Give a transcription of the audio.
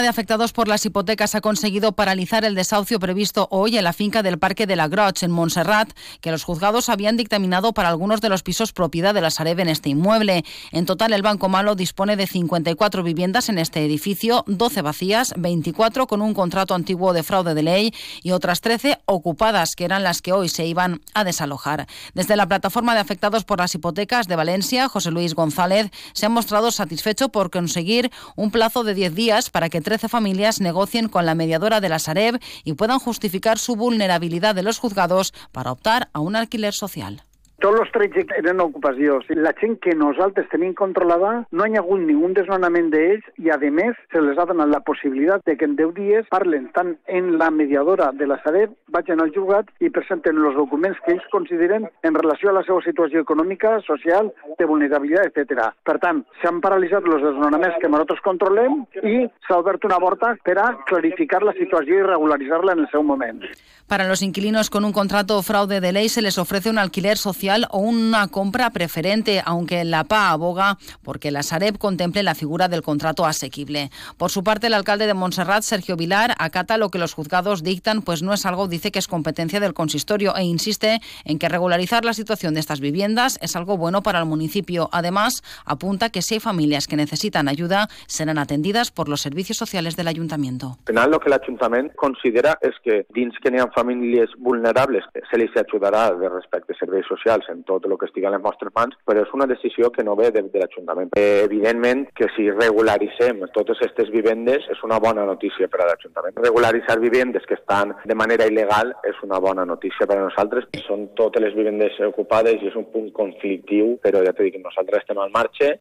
de afectados por las hipotecas ha conseguido paralizar el desahucio previsto hoy en la finca del Parque de la Groch, en Montserrat, que los juzgados habían dictaminado para algunos de los pisos propiedad de la Sareb en este inmueble. En total, el Banco Malo dispone de 54 viviendas en este edificio, 12 vacías, 24 con un contrato antiguo de fraude de ley y otras 13 ocupadas, que eran las que hoy se iban a desalojar. Desde la plataforma de afectados por las hipotecas de Valencia, José Luis González se ha mostrado satisfecho por conseguir un plazo de 10 días para que 13 familias negocien con la mediadora de la Sareb y puedan justificar su vulnerabilidad de los juzgados para optar a un alquiler social. Tots els trets eren ocupació. La gent que nosaltres tenim controlada no hi ha hagut ningú desnonament d'ells i, a més, se les ha donat la possibilitat de que en 10 dies parlen tant en la mediadora de la Sareb, vagin al jugat i presenten els documents que ells consideren en relació a la seva situació econòmica, social, de vulnerabilitat, etc. Per tant, s'han paralitzat els desnonaments que nosaltres controlem i s'ha obert una porta per a clarificar la situació i regularitzar-la en el seu moment. Para los inquilinos con un contrato fraude de ley se les ofrece un alquiler social o una compra preferente, aunque la PA aboga porque la Sareb contemple la figura del contrato asequible. Por su parte, el alcalde de Montserrat, Sergio Vilar, acata lo que los juzgados dictan, pues no es algo, dice que es competencia del consistorio e insiste en que regularizar la situación de estas viviendas es algo bueno para el municipio. Además, apunta que si hay familias que necesitan ayuda, serán atendidas por los servicios sociales del ayuntamiento. Al final, lo que el ayuntamiento considera es que dins que famílies vulnerables se li ajudarà de respecte a serveis socials en tot el que estigui a les nostres mans, però és una decisió que no ve de, de l'Ajuntament. Eh, evidentment que si regularitzem totes aquestes vivendes és una bona notícia per a l'Ajuntament. Regularitzar vivendes que estan de manera il·legal és una bona notícia per a nosaltres. Són totes les vivendes ocupades i és un punt conflictiu, però ja t'he dit que nosaltres estem al marxa